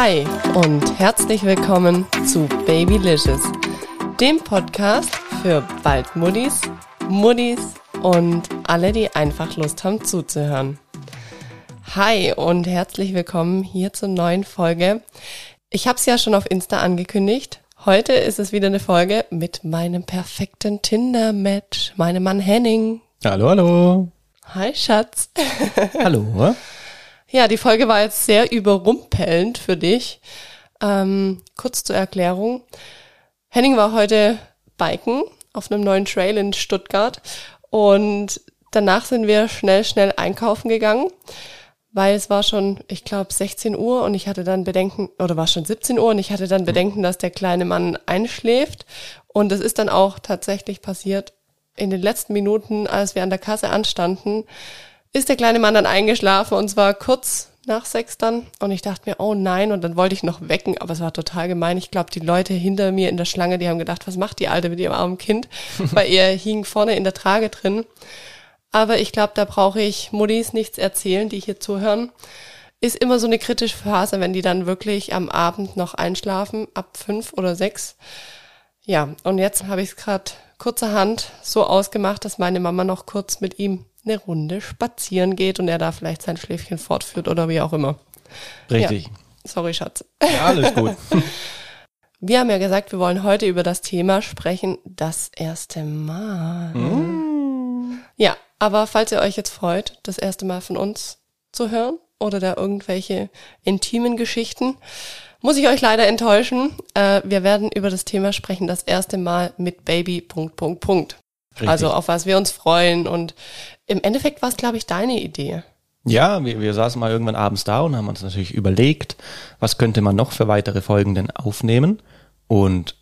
Hi und herzlich willkommen zu Babylicious, dem Podcast für bald Muddis, Muddis und alle, die einfach Lust haben zuzuhören. Hi und herzlich willkommen hier zur neuen Folge. Ich habe es ja schon auf Insta angekündigt. Heute ist es wieder eine Folge mit meinem perfekten Tinder-Match, meinem Mann Henning. Hallo, hallo. Hi, Schatz. hallo. Ja, die Folge war jetzt sehr überrumpelnd für dich. Ähm, kurz zur Erklärung. Henning war heute biken auf einem neuen Trail in Stuttgart und danach sind wir schnell, schnell einkaufen gegangen, weil es war schon, ich glaube, 16 Uhr und ich hatte dann Bedenken, oder war schon 17 Uhr und ich hatte dann Bedenken, dass der kleine Mann einschläft. Und es ist dann auch tatsächlich passiert in den letzten Minuten, als wir an der Kasse anstanden, ist der kleine Mann dann eingeschlafen und zwar kurz nach sechs dann. Und ich dachte mir, oh nein, und dann wollte ich noch wecken, aber es war total gemein. Ich glaube, die Leute hinter mir in der Schlange, die haben gedacht, was macht die Alte mit ihrem armen Kind? Weil er hing vorne in der Trage drin. Aber ich glaube, da brauche ich Muddis nichts erzählen, die hier zuhören. Ist immer so eine kritische Phase, wenn die dann wirklich am Abend noch einschlafen, ab fünf oder sechs. Ja, und jetzt habe ich es gerade kurzerhand so ausgemacht, dass meine Mama noch kurz mit ihm eine Runde spazieren geht und er da vielleicht sein Schläfchen fortführt oder wie auch immer. Richtig. Ja. Sorry, Schatz. Ja, alles gut. Wir haben ja gesagt, wir wollen heute über das Thema sprechen, das erste Mal. Mm. Ja, aber falls ihr euch jetzt freut, das erste Mal von uns zu hören oder da irgendwelche intimen Geschichten, muss ich euch leider enttäuschen. Äh, wir werden über das Thema sprechen, das erste Mal mit Baby. Punkt, Punkt, Punkt. Richtig. Also auf was wir uns freuen. Und im Endeffekt war es, glaube ich, deine Idee. Ja, wir, wir saßen mal irgendwann abends da und haben uns natürlich überlegt, was könnte man noch für weitere Folgen denn aufnehmen. Und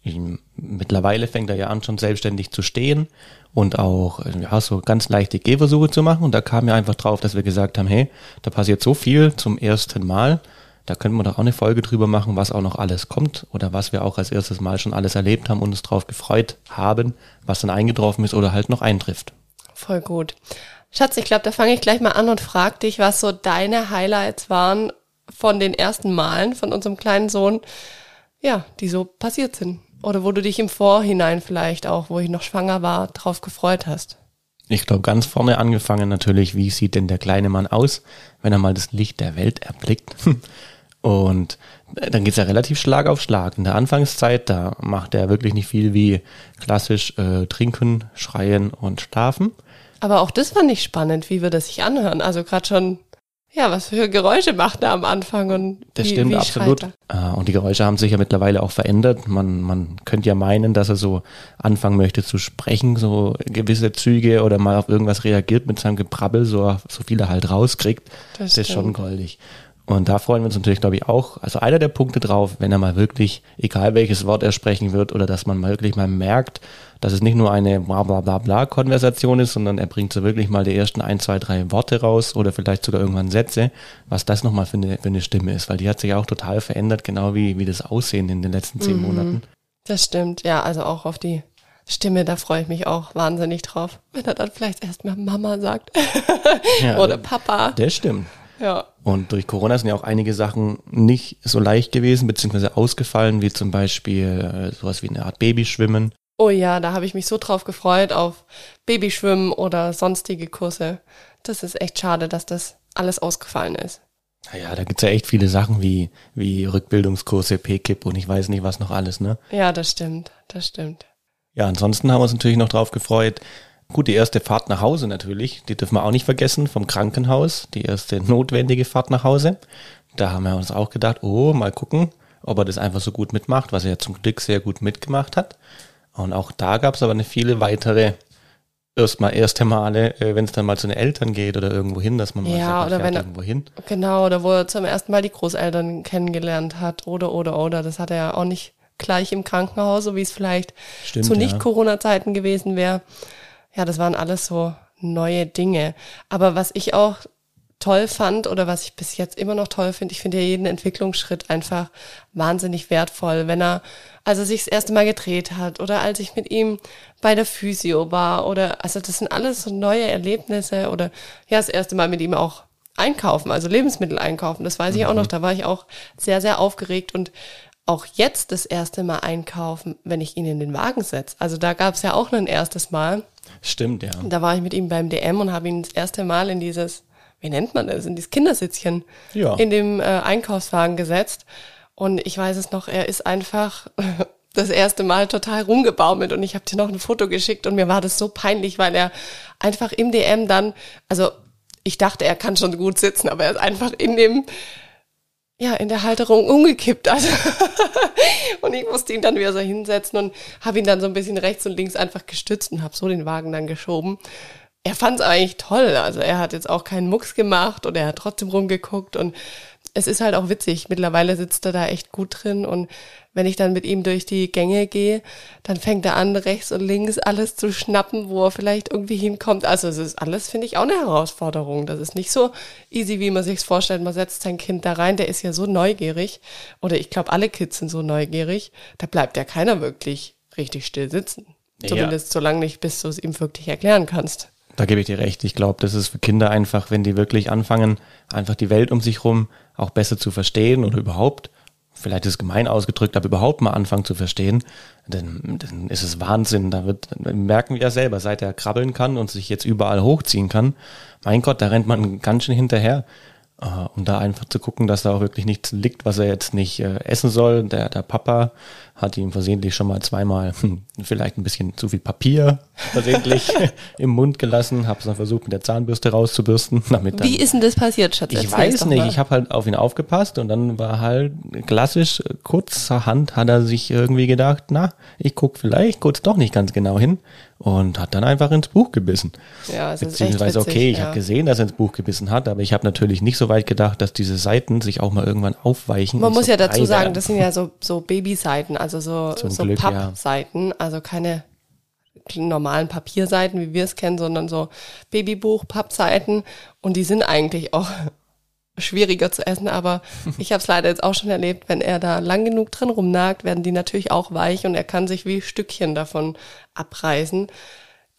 mittlerweile fängt er ja an, schon selbstständig zu stehen und auch ja, so ganz leichte Gehversuche zu machen. Und da kam ja einfach drauf, dass wir gesagt haben, hey, da passiert so viel zum ersten Mal. Da können wir doch auch eine Folge drüber machen, was auch noch alles kommt oder was wir auch als erstes Mal schon alles erlebt haben und uns drauf gefreut haben, was dann eingetroffen ist oder halt noch eintrifft. Voll gut. Schatz, ich glaube, da fange ich gleich mal an und frage dich, was so deine Highlights waren von den ersten Malen von unserem kleinen Sohn, ja, die so passiert sind. Oder wo du dich im Vorhinein vielleicht auch, wo ich noch schwanger war, drauf gefreut hast. Ich glaube, ganz vorne angefangen natürlich, wie sieht denn der kleine Mann aus, wenn er mal das Licht der Welt erblickt. Und dann geht's ja relativ Schlag auf Schlag. In der Anfangszeit, da macht er wirklich nicht viel wie klassisch äh, trinken, schreien und schlafen. Aber auch das fand ich spannend, wie wir das sich anhören. Also gerade schon, ja, was für Geräusche macht er am Anfang und Das wie, stimmt wie absolut. Äh, und die Geräusche haben sich ja mittlerweile auch verändert. Man, man könnte ja meinen, dass er so anfangen möchte zu sprechen, so gewisse Züge oder mal auf irgendwas reagiert mit seinem Gebrabbel, so, so viel er halt rauskriegt. Das, das ist schon goldig. Und da freuen wir uns natürlich, glaube ich, auch. Also einer der Punkte drauf, wenn er mal wirklich, egal welches Wort er sprechen wird, oder dass man mal wirklich mal merkt, dass es nicht nur eine bla bla bla bla Konversation ist, sondern er bringt so wirklich mal die ersten ein, zwei, drei Worte raus oder vielleicht sogar irgendwann Sätze, was das nochmal für eine, für eine Stimme ist, weil die hat sich auch total verändert, genau wie, wie das Aussehen in den letzten zehn mhm. Monaten. Das stimmt, ja, also auch auf die Stimme, da freue ich mich auch wahnsinnig drauf, wenn er dann vielleicht erstmal Mama sagt ja, oder Papa. Das stimmt. Ja. Und durch Corona sind ja auch einige Sachen nicht so leicht gewesen, beziehungsweise ausgefallen, wie zum Beispiel äh, sowas wie eine Art Babyschwimmen. Oh ja, da habe ich mich so drauf gefreut auf Babyschwimmen oder sonstige Kurse. Das ist echt schade, dass das alles ausgefallen ist. Naja, da gibt's ja echt viele Sachen wie, wie Rückbildungskurse, PKIP und ich weiß nicht was noch alles, ne? Ja, das stimmt, das stimmt. Ja, ansonsten haben wir uns natürlich noch drauf gefreut, Gut, die erste Fahrt nach Hause natürlich, die dürfen wir auch nicht vergessen, vom Krankenhaus, die erste notwendige Fahrt nach Hause. Da haben wir uns auch gedacht, oh, mal gucken, ob er das einfach so gut mitmacht, was er ja zum Glück sehr gut mitgemacht hat. Und auch da gab es aber eine viele weitere erstmal erste Male, äh, wenn es dann mal zu den Eltern geht oder irgendwo hin, dass man mal ja, sagt, oder wenn er, irgendwo hin. Genau, oder wo er zum ersten Mal die Großeltern kennengelernt hat oder oder oder. Das hat er ja auch nicht gleich im Krankenhaus, so wie es vielleicht Stimmt, zu Nicht-Corona-Zeiten gewesen wäre ja, das waren alles so neue Dinge. Aber was ich auch toll fand oder was ich bis jetzt immer noch toll finde, ich finde ja jeden Entwicklungsschritt einfach wahnsinnig wertvoll, wenn er, also sich das erste Mal gedreht hat oder als ich mit ihm bei der Physio war oder, also das sind alles so neue Erlebnisse oder ja, das erste Mal mit ihm auch einkaufen, also Lebensmittel einkaufen. Das weiß ich auch noch. Da war ich auch sehr, sehr aufgeregt und auch jetzt das erste Mal einkaufen, wenn ich ihn in den Wagen setze. Also da gab es ja auch ein erstes Mal. Stimmt, ja. Da war ich mit ihm beim DM und habe ihn das erste Mal in dieses, wie nennt man das, in dieses Kindersitzchen Ja. in dem äh, Einkaufswagen gesetzt. Und ich weiß es noch, er ist einfach das erste Mal total rumgebaumelt und ich habe dir noch ein Foto geschickt und mir war das so peinlich, weil er einfach im DM dann, also ich dachte, er kann schon gut sitzen, aber er ist einfach in dem, ja, in der Halterung umgekippt. Also und ich musste ihn dann wieder so hinsetzen und habe ihn dann so ein bisschen rechts und links einfach gestützt und habe so den Wagen dann geschoben. Er fand es eigentlich toll. Also er hat jetzt auch keinen Mucks gemacht und er hat trotzdem rumgeguckt und es ist halt auch witzig. Mittlerweile sitzt er da echt gut drin und wenn ich dann mit ihm durch die Gänge gehe, dann fängt er an, rechts und links alles zu schnappen, wo er vielleicht irgendwie hinkommt. Also es ist alles, finde ich, auch eine Herausforderung. Das ist nicht so easy, wie man sich's vorstellt. Man setzt sein Kind da rein, der ist ja so neugierig. Oder ich glaube, alle Kids sind so neugierig. Da bleibt ja keiner wirklich richtig still sitzen. Ja. Zumindest so lange nicht, bis du es ihm wirklich erklären kannst. Da gebe ich dir recht. Ich glaube, das ist für Kinder einfach, wenn die wirklich anfangen, einfach die Welt um sich rum auch besser zu verstehen oder überhaupt, vielleicht ist es gemein ausgedrückt, aber überhaupt mal anfangen zu verstehen, dann, dann ist es Wahnsinn. Da wird, merken wir ja selber, seit er krabbeln kann und sich jetzt überall hochziehen kann, mein Gott, da rennt man ganz schön hinterher. Äh, um da einfach zu gucken, dass da auch wirklich nichts liegt, was er jetzt nicht äh, essen soll. Der, der Papa hat ihm versehentlich schon mal zweimal hm, vielleicht ein bisschen zu viel Papier versehentlich im Mund gelassen, habe es dann versucht mit der Zahnbürste rauszubürsten, damit dann Wie ist denn das passiert, Schatz? ich weiß nicht, mal. ich habe halt auf ihn aufgepasst und dann war halt klassisch äh, kurzerhand hat er sich irgendwie gedacht, na, ich guck vielleicht kurz doch nicht ganz genau hin und hat dann einfach ins Buch gebissen. Ja, es Beziehungsweise, witzig, okay, ich ja. habe gesehen, dass er ins Buch gebissen hat, aber ich habe natürlich nicht so weit gedacht, dass diese Seiten sich auch mal irgendwann aufweichen. Man muss so ja dazu sagen, werden. das sind ja so, so Babyseiten, also so, Zum so Glück. Pappseiten, also keine normalen Papierseiten, wie wir es kennen, sondern so Babybuch-Pappseiten. Und die sind eigentlich auch schwieriger zu essen, aber ich habe es leider jetzt auch schon erlebt, wenn er da lang genug drin rumnagt, werden die natürlich auch weich und er kann sich wie Stückchen davon abreißen.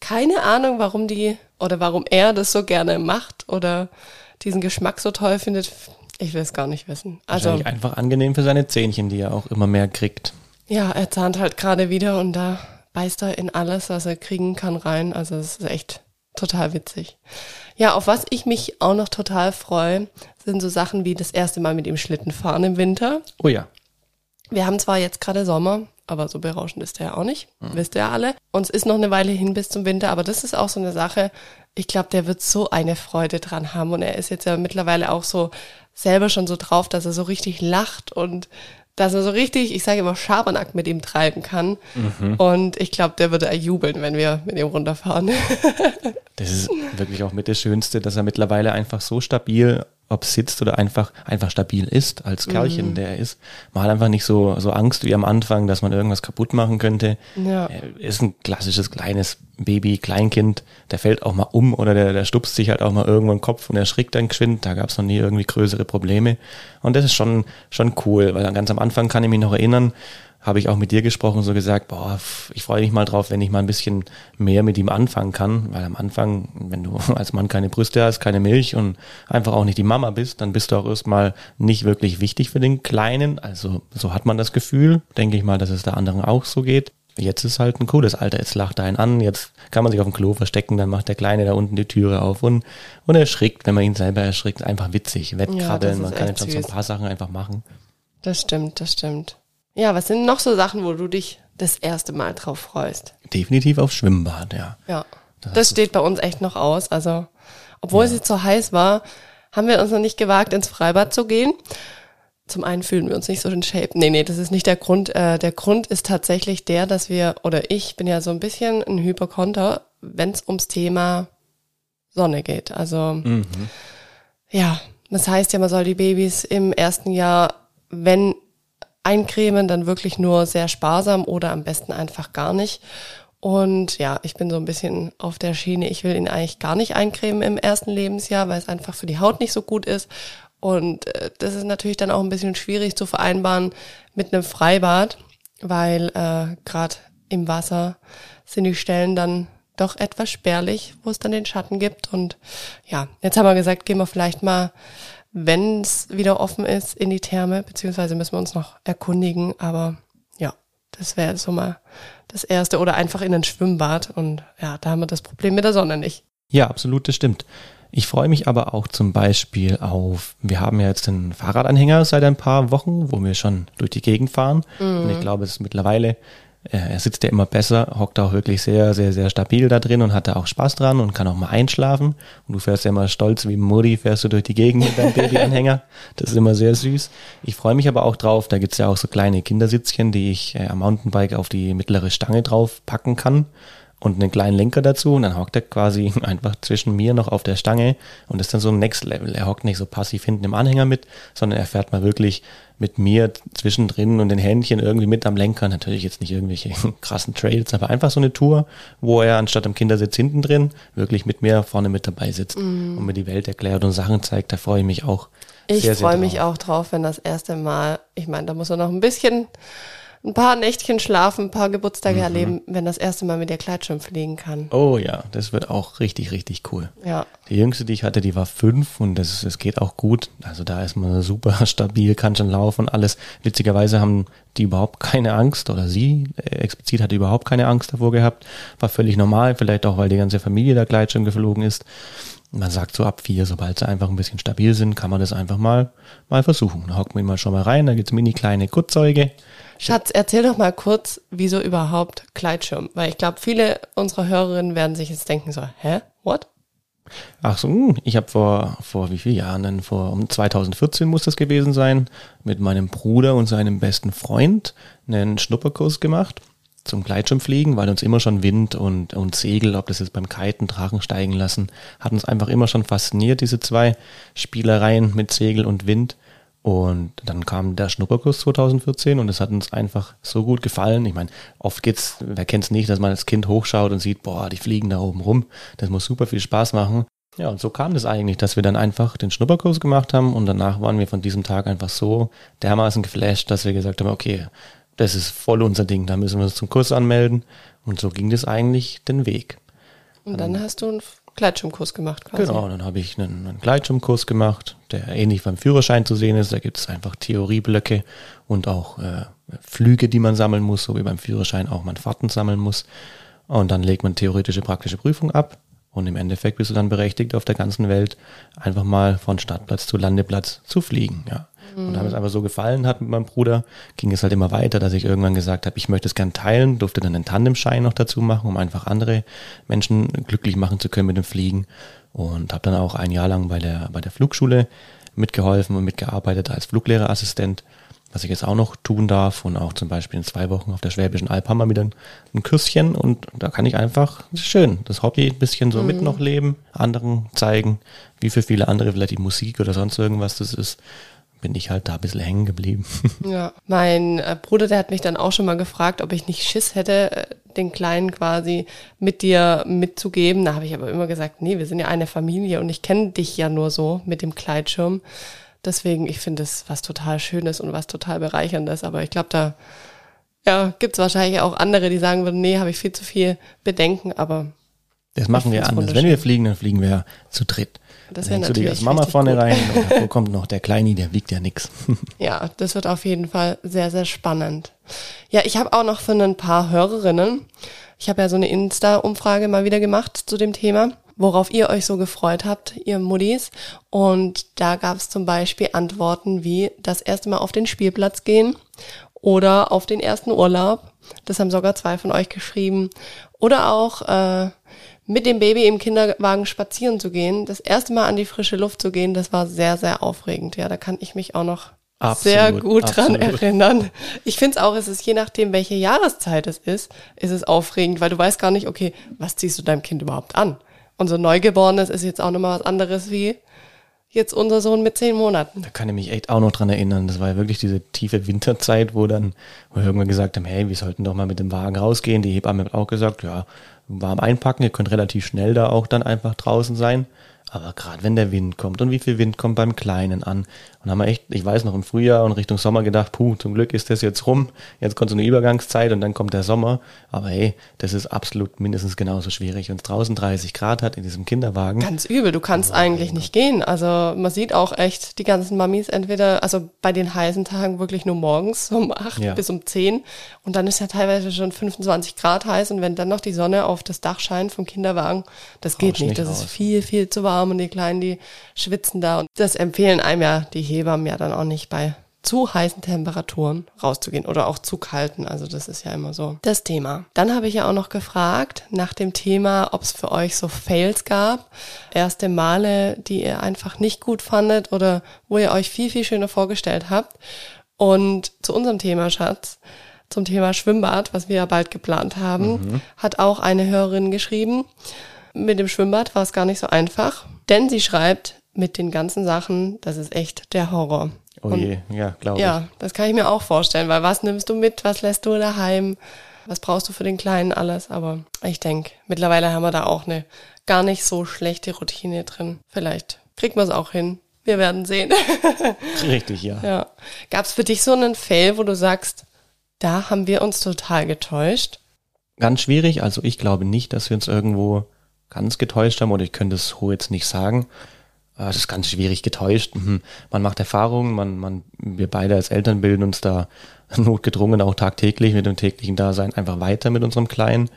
Keine Ahnung, warum die oder warum er das so gerne macht oder diesen Geschmack so toll findet. Ich will es gar nicht wissen. Also einfach angenehm für seine Zähnchen, die er auch immer mehr kriegt. ja, er zahnt halt gerade wieder und da beißt er in alles, was er kriegen kann, rein. Also es ist echt total witzig. Ja, auf was ich mich auch noch total freue, sind so Sachen wie das erste Mal mit ihm Schlitten fahren im Winter. Oh ja. Wir haben zwar jetzt gerade Sommer, aber so berauschend ist der ja auch nicht. Wisst ihr alle. Uns ist noch eine Weile hin bis zum Winter, aber das ist auch so eine Sache. Ich glaube, der wird so eine Freude dran haben. Und er ist jetzt ja mittlerweile auch so selber schon so drauf, dass er so richtig lacht und dass er so richtig, ich sage immer, Schabernack mit ihm treiben kann. Und ich glaube, der würde jubeln, wenn wir mit ihm runterfahren. Das ist wirklich auch mit das Schönste, dass er mittlerweile einfach so stabil, ob sitzt oder einfach, einfach stabil ist, als Mhm. Kerlchen, der er ist. Man hat einfach nicht so, so Angst wie am Anfang, dass man irgendwas kaputt machen könnte. Ja. Er ist ein klassisches kleines Baby, Kleinkind, der fällt auch mal um oder der, der stupst sich halt auch mal irgendwo den Kopf und erschrickt dann geschwind. Da gab es noch nie irgendwie größere Probleme. Und das ist schon, schon cool, weil dann ganz am Anfang kann ich mich noch erinnern, habe ich auch mit dir gesprochen, so gesagt, boah, ich freue mich mal drauf, wenn ich mal ein bisschen mehr mit ihm anfangen kann, weil am Anfang, wenn du als Mann keine Brüste hast, keine Milch und einfach auch nicht die Mama bist, dann bist du auch erstmal nicht wirklich wichtig für den Kleinen. Also so hat man das Gefühl, denke ich mal, dass es der anderen auch so geht. Jetzt ist halt ein cooles Alter, jetzt lacht er einen an, jetzt kann man sich auf dem Klo verstecken, dann macht der Kleine da unten die Türe auf und, und erschrickt, wenn man ihn selber erschrickt, einfach witzig, wettkrabbeln, ist man kann jetzt schon so ein paar Sachen einfach machen. Das stimmt, das stimmt. Ja, was sind noch so Sachen, wo du dich das erste Mal drauf freust? Definitiv auf Schwimmbad, ja. Ja, Das das, steht bei uns echt noch aus. Also, obwohl es jetzt so heiß war, haben wir uns noch nicht gewagt, ins Freibad zu gehen. Zum einen fühlen wir uns nicht so in Shape. Nee, nee, das ist nicht der Grund. Äh, der Grund ist tatsächlich der, dass wir, oder ich bin ja so ein bisschen ein Hyperkonter, wenn es ums Thema Sonne geht. Also, ja, das heißt ja, man soll die Babys im ersten Jahr, wenn eincremen, dann wirklich nur sehr sparsam oder am besten einfach gar nicht. Und ja, ich bin so ein bisschen auf der Schiene. Ich will ihn eigentlich gar nicht eincremen im ersten Lebensjahr, weil es einfach für die Haut nicht so gut ist. Und äh, das ist natürlich dann auch ein bisschen schwierig zu vereinbaren mit einem Freibad, weil äh, gerade im Wasser sind die Stellen dann doch etwas spärlich, wo es dann den Schatten gibt. Und ja, jetzt haben wir gesagt, gehen wir vielleicht mal, wenn es wieder offen ist, in die Therme, beziehungsweise müssen wir uns noch erkundigen. Aber ja, das wäre so mal das Erste. Oder einfach in ein Schwimmbad. Und ja, da haben wir das Problem mit der Sonne nicht. Ja, absolut, das stimmt. Ich freue mich aber auch zum Beispiel auf, wir haben ja jetzt den Fahrradanhänger seit ein paar Wochen, wo wir schon durch die Gegend fahren. Mhm. Und ich glaube, es ist mittlerweile, er sitzt ja immer besser, hockt auch wirklich sehr, sehr, sehr stabil da drin und hat da auch Spaß dran und kann auch mal einschlafen. Und du fährst ja immer stolz wie Mutti, fährst du durch die Gegend mit deinem Babyanhänger. Das ist immer sehr süß. Ich freue mich aber auch drauf, da gibt's ja auch so kleine Kindersitzchen, die ich äh, am Mountainbike auf die mittlere Stange drauf packen kann und einen kleinen Lenker dazu und dann hockt er quasi einfach zwischen mir noch auf der Stange und ist dann so ein Next Level. Er hockt nicht so passiv hinten im Anhänger mit, sondern er fährt mal wirklich mit mir zwischendrin und den Händchen irgendwie mit am Lenker. Natürlich jetzt nicht irgendwelche krassen Trails, aber einfach so eine Tour, wo er anstatt am Kindersitz hinten drin wirklich mit mir vorne mit dabei sitzt mm. und mir die Welt erklärt und Sachen zeigt. Da freue ich mich auch. Ich freue mich auch drauf, wenn das erste Mal, ich meine, da muss er noch ein bisschen ein paar Nächtchen schlafen, ein paar Geburtstage mhm. erleben, wenn das erste Mal mit der Gleitschirm fliegen kann. Oh ja, das wird auch richtig, richtig cool. Ja. Die jüngste, die ich hatte, die war fünf und das, das geht auch gut. Also da ist man super stabil, kann schon laufen und alles. Witzigerweise haben die überhaupt keine Angst oder sie äh, explizit hatte überhaupt keine Angst davor gehabt. War völlig normal, vielleicht auch, weil die ganze Familie da Gleitschirm geflogen ist. Man sagt so ab vier, sobald sie einfach ein bisschen stabil sind, kann man das einfach mal, mal versuchen. Da hockt man mal schon mal rein, da gibt's mini kleine Kurzeuge. Schatz, erzähl doch mal kurz, wieso überhaupt Gleitschirm? Weil ich glaube, viele unserer Hörerinnen werden sich jetzt denken so, hä, what? Ach so, hm, ich habe vor, vor wie vielen Jahren? Vor um 2014 muss das gewesen sein, mit meinem Bruder und seinem besten Freund einen Schnupperkurs gemacht zum Gleitschirmfliegen, weil uns immer schon Wind und, und Segel, ob das jetzt beim Kiten, Drachen steigen lassen, hat uns einfach immer schon fasziniert, diese zwei Spielereien mit Segel und Wind. Und dann kam der Schnupperkurs 2014 und es hat uns einfach so gut gefallen. Ich meine, oft geht's, wer kennt's nicht, dass man als Kind hochschaut und sieht, boah, die fliegen da oben rum. Das muss super viel Spaß machen. Ja, und so kam das eigentlich, dass wir dann einfach den Schnupperkurs gemacht haben und danach waren wir von diesem Tag einfach so dermaßen geflasht, dass wir gesagt haben, okay, das ist voll unser Ding, da müssen wir uns zum Kurs anmelden. Und so ging das eigentlich den Weg. Und dann, dann hast du einen Gleitschirmkurs gemacht quasi. Genau, dann habe ich einen, einen Gleitschirmkurs gemacht, der ähnlich beim Führerschein zu sehen ist. Da gibt es einfach Theorieblöcke und auch äh, Flüge, die man sammeln muss, so wie beim Führerschein auch man Fahrten sammeln muss. Und dann legt man theoretische, praktische Prüfung ab. Und im Endeffekt bist du dann berechtigt, auf der ganzen Welt einfach mal von Startplatz zu Landeplatz zu fliegen. Ja. Und da mir es einfach so gefallen hat mit meinem Bruder, ging es halt immer weiter, dass ich irgendwann gesagt habe, ich möchte es gern teilen, durfte dann einen Tandemschein noch dazu machen, um einfach andere Menschen glücklich machen zu können mit dem Fliegen. Und habe dann auch ein Jahr lang bei der, bei der Flugschule mitgeholfen und mitgearbeitet als Fluglehrerassistent, was ich jetzt auch noch tun darf und auch zum Beispiel in zwei Wochen auf der Schwäbischen Alb haben wir wieder ein, ein Küsschen und da kann ich einfach, das ist schön, das Hobby ein bisschen so mhm. mit noch leben, anderen zeigen, wie für viele andere vielleicht die Musik oder sonst irgendwas das ist bin ich halt da ein bisschen hängen geblieben. Ja, mein äh, Bruder, der hat mich dann auch schon mal gefragt, ob ich nicht Schiss hätte, äh, den Kleinen quasi mit dir mitzugeben. Da habe ich aber immer gesagt, nee, wir sind ja eine Familie und ich kenne dich ja nur so mit dem Kleidschirm. Deswegen, ich finde es was total Schönes und was total Bereicherndes. Aber ich glaube, da ja, gibt es wahrscheinlich auch andere, die sagen würden, nee, habe ich viel zu viel Bedenken, aber. Das machen wir anders. Wenn wir fliegen, dann fliegen wir zu dritt. Das wäre natürlich. Du dich als Mama vorne gut. rein davor kommt noch der Kleini, der wiegt ja nix. Ja, das wird auf jeden Fall sehr, sehr spannend. Ja, ich habe auch noch für ein paar Hörerinnen, ich habe ja so eine Insta-Umfrage mal wieder gemacht zu dem Thema, worauf ihr euch so gefreut habt, ihr Muddis. Und da gab es zum Beispiel Antworten wie das erste Mal auf den Spielplatz gehen oder auf den ersten Urlaub. Das haben sogar zwei von euch geschrieben. Oder auch äh, mit dem Baby im Kinderwagen spazieren zu gehen, das erste Mal an die frische Luft zu gehen, das war sehr, sehr aufregend. Ja, da kann ich mich auch noch absolut, sehr gut absolut. dran erinnern. Ich finde es auch, es ist je nachdem, welche Jahreszeit es ist, ist es aufregend, weil du weißt gar nicht, okay, was ziehst du deinem Kind überhaupt an? Unser Neugeborenes ist jetzt auch nochmal was anderes wie jetzt unser Sohn mit zehn Monaten. Da kann ich mich echt auch noch dran erinnern. Das war ja wirklich diese tiefe Winterzeit, wo dann, wo wir irgendwann gesagt haben, hey, wir sollten doch mal mit dem Wagen rausgehen. Die Hebamme hat auch gesagt, ja, warm einpacken, ihr könnt relativ schnell da auch dann einfach draußen sein. Aber gerade wenn der Wind kommt und wie viel Wind kommt beim Kleinen an. Und haben wir echt, ich weiß noch im Frühjahr und Richtung Sommer gedacht, puh, zum Glück ist das jetzt rum. Jetzt kommt so eine Übergangszeit und dann kommt der Sommer. Aber hey, das ist absolut mindestens genauso schwierig. Wenn es draußen 30 Grad hat in diesem Kinderwagen. Ganz übel, du kannst eigentlich nicht gehen. Also man sieht auch echt die ganzen Mamis entweder, also bei den heißen Tagen wirklich nur morgens um 8 Ja. bis um 10 und dann ist ja teilweise schon 25 Grad heiß und wenn dann noch die Sonne auf das Dach scheint vom Kinderwagen, das geht Brauchst nicht. nicht Das ist raus. viel, viel zu warm und die Kleinen, die schwitzen da und das empfehlen einem ja die Hebammen ja dann auch nicht bei zu heißen Temperaturen rauszugehen oder auch zu kalten. Also das ist ja immer so das Thema. Dann habe ich ja auch noch gefragt nach dem Thema, ob es für euch so Fails gab, erste Male, die ihr einfach nicht gut fandet oder wo ihr euch viel, viel schöner vorgestellt habt. Und zu unserem Thema, Schatz, zum Thema Schwimmbad, was wir ja bald geplant haben, hat auch eine Hörerin geschrieben, mit dem Schwimmbad war es gar nicht so einfach, denn sie schreibt, mit den ganzen Sachen, das ist echt der Horror. Oh je, ja, glaube ich. Ja, das kann ich mir auch vorstellen, weil was nimmst du mit, was lässt du daheim, was brauchst du für den Kleinen alles, aber ich denke, mittlerweile haben wir da auch eine gar nicht so schlechte Routine drin. Vielleicht kriegt man es auch hin. Wir werden sehen. Richtig, ja. ja. Gab es für dich so einen Fail, wo du sagst, da haben wir uns total getäuscht? Ganz schwierig. Also ich glaube nicht, dass wir uns irgendwo ganz getäuscht haben oder ich könnte es so jetzt nicht sagen. Äh, Das ist ganz schwierig getäuscht. Mhm. Man macht Erfahrungen, man, man, wir beide als Eltern bilden uns da notgedrungen auch tagtäglich mit dem täglichen Dasein einfach weiter mit unserem Kleinen.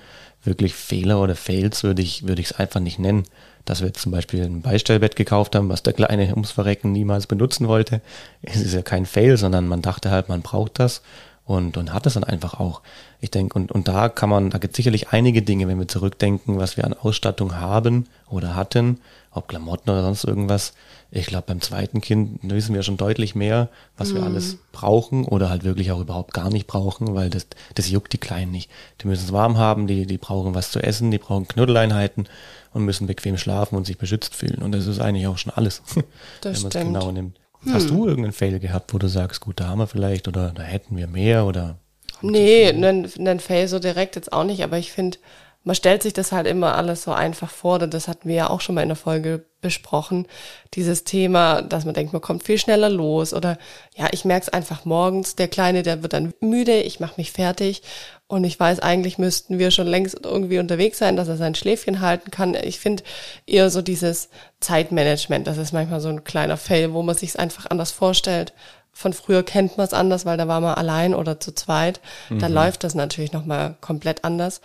Wirklich Fehler oder Fails würde ich, würde ich es einfach nicht nennen. Dass wir zum Beispiel ein Beistellbett gekauft haben, was der Kleine ums Verrecken niemals benutzen wollte. Es ist ja kein Fail, sondern man dachte halt, man braucht das und, und hat es dann einfach auch. Ich denke, und, und da kann man, da gibt es sicherlich einige Dinge, wenn wir zurückdenken, was wir an Ausstattung haben oder hatten, ob Klamotten oder sonst irgendwas. Ich glaube, beim zweiten Kind wissen wir schon deutlich mehr, was wir alles brauchen oder halt wirklich auch überhaupt gar nicht brauchen, weil das, das juckt die Kleinen nicht. Die müssen es warm haben, die, die brauchen was zu essen, die brauchen Knuddeleinheiten und müssen bequem schlafen und sich beschützt fühlen. Und das ist eigentlich auch schon alles, Das wenn man es genau nimmt. Hast du irgendeinen Fail gehabt, wo du sagst, gut, da haben wir vielleicht oder da hätten wir mehr oder Nee, einen, einen Fail so direkt jetzt auch nicht, aber ich finde, man stellt sich das halt immer alles so einfach vor, denn das hatten wir ja auch schon mal in der Folge besprochen, dieses Thema, dass man denkt, man kommt viel schneller los oder ja, ich merke es einfach morgens, der Kleine, der wird dann müde, ich mache mich fertig und ich weiß, eigentlich müssten wir schon längst irgendwie unterwegs sein, dass er sein Schläfchen halten kann. Ich finde eher so dieses Zeitmanagement, das ist manchmal so ein kleiner Fail, wo man sich es einfach anders vorstellt. Von früher kennt man es anders, weil da war man allein oder zu zweit. Da läuft das natürlich nochmal komplett anders.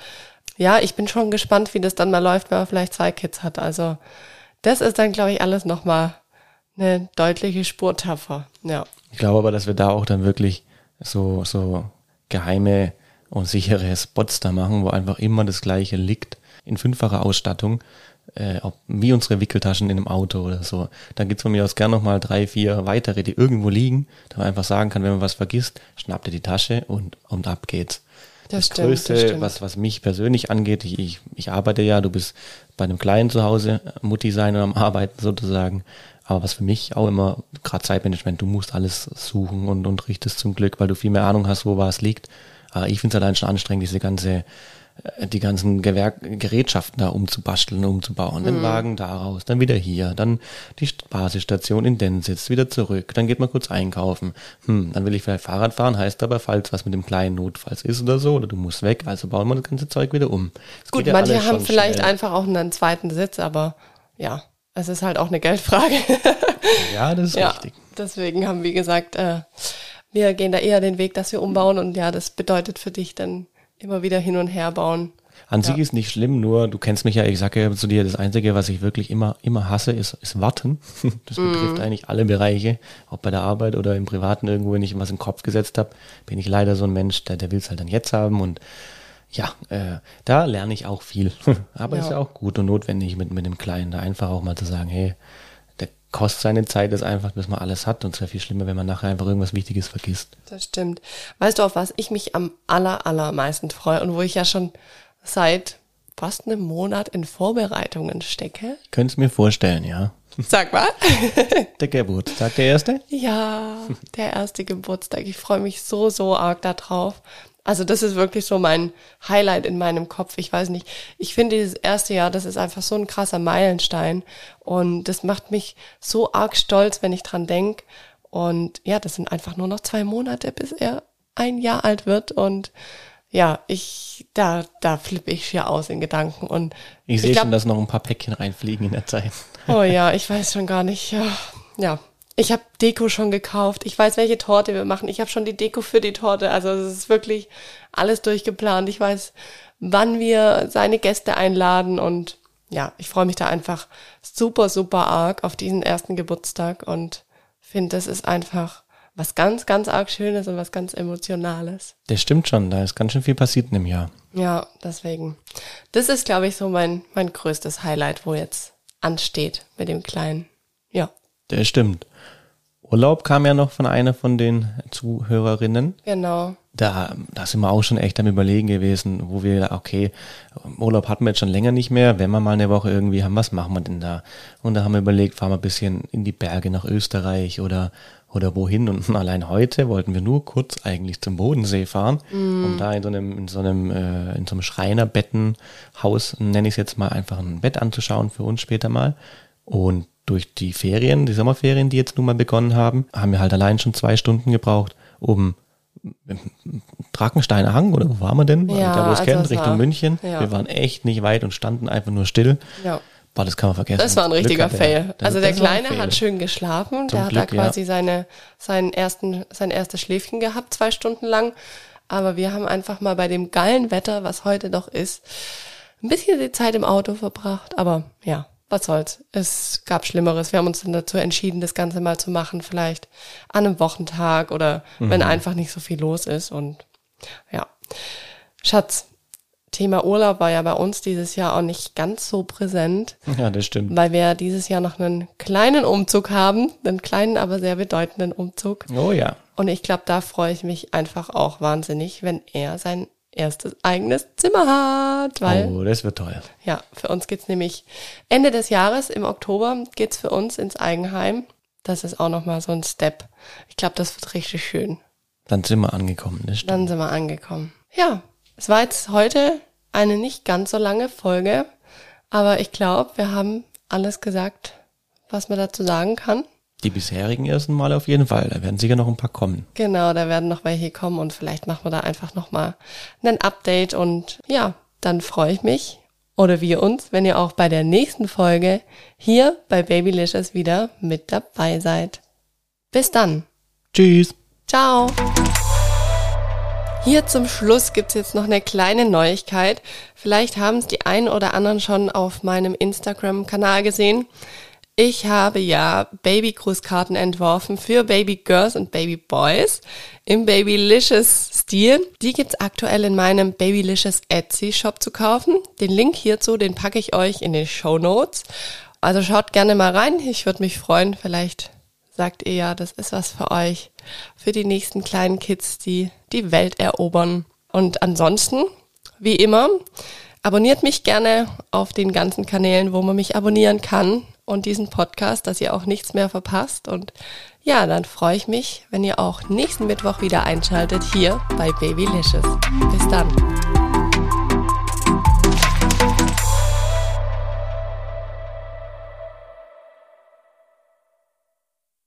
Ja, ich bin schon gespannt, wie das dann mal läuft, wenn man vielleicht zwei Kids hat. Also das ist dann, glaube ich, alles nochmal eine deutliche Spur tougher. Ja. Ich glaube aber, dass wir da auch dann wirklich so, so geheime und sichere Spots da machen, wo einfach immer das Gleiche liegt, in fünffacher Ausstattung, äh, ob, wie unsere Wickeltaschen in einem Auto oder so. Dann gibt's von mir aus gern nochmal drei, vier weitere, die irgendwo liegen, da man einfach sagen kann, wenn man was vergisst, schnappt ihr die Tasche und, und ab geht's. Das Das, stimmt, Größte, das stimmt. was, was mich persönlich angeht, ich, ich, ich arbeite ja, du bist bei einem Kleinen zu Hause, Mutti sein und am Arbeiten sozusagen. Aber was für mich auch immer, gerade Zeitmanagement, du musst alles suchen und, und richtest zum Glück, weil du viel mehr Ahnung hast, wo was liegt. Aber ich finde es allein schon anstrengend, diese ganze, äh, die ganzen Gewerk Gerätschaften da umzubasteln, umzubauen. Den Wagen da raus, dann wieder hier, dann die St- Basisstation in den Sitz, wieder zurück, dann geht man kurz einkaufen. Hm, dann will ich vielleicht Fahrrad fahren, heißt aber, falls was mit dem kleinen Notfalls ist oder so, oder du musst weg, also bauen wir das ganze Zeug wieder um. Es Gut, ja manche haben vielleicht schnell. einfach auch einen zweiten Sitz, aber ja, es ist halt auch eine Geldfrage. Ja, das ist ja, richtig. deswegen haben wir gesagt, äh, wir gehen da eher den Weg, dass wir umbauen und ja, das bedeutet für dich dann immer wieder hin und her bauen. An Ja. sich ist nicht schlimm, nur du kennst mich ja, ich sage ja zu dir, das Einzige, was ich wirklich immer, immer hasse, ist, ist Warten. Das Mhm. betrifft eigentlich alle Bereiche, ob bei der Arbeit oder im Privaten irgendwo, wenn ich was im Kopf gesetzt habe, bin ich leider so ein Mensch, der, der will es halt dann jetzt haben und ja, äh, da lerne ich auch viel. Aber Ja. ist ja auch gut und notwendig mit, mit dem Kleinen, da einfach auch mal zu sagen, hey, kostet seine Zeit ist einfach, bis man alles hat und es wäre viel schlimmer, wenn man nachher einfach irgendwas Wichtiges vergisst. Das stimmt. Weißt du, auf was ich mich am aller, allermeisten freue und wo ich ja schon seit fast einem Monat in Vorbereitungen stecke? Ich könnte es mir vorstellen, ja. Sag mal. Der Geburtstag, der erste? Ja, der erste Geburtstag. Ich freue mich so, so arg darauf. Also das ist wirklich so mein Highlight in meinem Kopf. Ich weiß nicht. Ich finde dieses erste Jahr, das ist einfach so ein krasser Meilenstein. Und das macht mich so arg stolz, wenn ich dran denk. Und ja, das sind einfach nur noch zwei Monate, bis er ein Jahr alt wird. Und ja, ich, da, da flippe ich schier aus in Gedanken. Und ich sehe schon, dass noch ein paar Päckchen reinfliegen in der Zeit. Oh ja, ich weiß schon gar nicht. Ja. Ich habe Deko schon gekauft. Ich weiß, welche Torte wir machen. Ich habe schon die Deko für die Torte. Also es ist wirklich alles durchgeplant. Ich weiß, wann wir seine Gäste einladen und ja, ich freue mich da einfach super, super arg auf diesen ersten Geburtstag und finde, das ist einfach was ganz, ganz arg Schönes und was ganz Emotionales. Das stimmt schon, da ist ganz schön viel passiert in dem Jahr. Ja, deswegen. Das ist, glaube ich, so mein, mein größtes Highlight, wo jetzt ansteht mit dem Kleinen. Das stimmt. Urlaub kam ja noch von einer von den Zuhörerinnen. Genau. Da, da sind wir auch schon echt am Überlegen gewesen, wo wir, okay, Urlaub hatten wir jetzt schon länger nicht mehr. Wenn wir mal eine Woche irgendwie haben, was machen wir denn da? Und da haben wir überlegt, fahren wir ein bisschen in die Berge nach Österreich oder, oder wohin. Und allein heute wollten wir nur kurz eigentlich zum Bodensee fahren, mm. um da in so einem, in so einem, äh, in so einem Schreinerbettenhaus, nenne ich es jetzt mal, einfach ein Bett anzuschauen für uns später mal. Und durch die Ferien, die Sommerferien, die jetzt nun mal begonnen haben, haben wir halt allein schon zwei Stunden gebraucht, um Drakensteiner Hang oder wo waren wir denn? Ja, da, wo es also kennt, Richtung war- München. ja. Wir waren echt nicht weit und standen einfach nur still. Ja. Boah, das kann man vergessen. Das war ein richtiger er. Fail. Das- Also der Kleine hat schön geschlafen. Zum der hat Glück, da ja. quasi seine, seinen ersten, sein erstes Schläfchen gehabt, zwei Stunden lang. Aber wir haben einfach mal bei dem geilen Wetter, was heute doch ist, ein bisschen die Zeit im Auto verbracht. Aber ja, was soll's. Es gab Schlimmeres. Wir haben uns dann dazu entschieden, das Ganze mal zu machen, vielleicht an einem Wochentag oder wenn Mhm. einfach nicht so viel los ist. Und ja. Schatz, Thema Urlaub war ja bei uns dieses Jahr auch nicht ganz so präsent Ja, das stimmt. weil wir dieses Jahr noch einen kleinen Umzug haben, einen kleinen, aber sehr bedeutenden Umzug. Oh ja. Und ich glaube, da freue ich mich einfach auch wahnsinnig, wenn er sein erstes eigenes Zimmer hat, weil Oh, das wird toll. ja, für uns geht's nämlich Ende des Jahres, im Oktober, geht's für uns ins Eigenheim. Das ist auch nochmal so ein Step. Ich glaube, das wird richtig schön. Dann sind wir angekommen, das stimmt. Dann sind wir angekommen. Ja, es war jetzt heute eine nicht ganz so lange Folge, aber ich glaube, wir haben alles gesagt, was man dazu sagen kann. Die bisherigen ersten Mal auf jeden Fall. Da werden sicher noch ein paar kommen. Genau, da werden noch welche kommen und vielleicht machen wir da einfach nochmal ein Update und ja, dann freue ich mich oder wir uns, wenn ihr auch bei der nächsten Folge hier bei Babylicious wieder mit dabei seid. Bis dann. Tschüss. Ciao. Hier zum Schluss gibt's jetzt noch eine kleine Neuigkeit. Vielleicht haben es die einen oder anderen schon auf meinem Instagram-Kanal gesehen. Ich habe ja Baby-Grußkarten entworfen für Baby Girls und Baby Boys im Babylicious Stil. Die gibt's aktuell in meinem Babylicious Etsy Shop zu kaufen. Den Link hierzu, den packe ich euch in die Show Notes. Also schaut gerne mal rein. Ich würde mich freuen. Vielleicht sagt ihr ja, das ist was für euch, für die nächsten kleinen Kids, die die Welt erobern. Und ansonsten, wie immer, abonniert mich gerne auf den ganzen Kanälen, wo man mich abonnieren kann und diesen Podcast, dass ihr auch nichts mehr verpasst. Und ja, dann freue ich mich, wenn ihr auch nächsten Mittwoch wieder einschaltet hier bei Babylicious. Bis dann.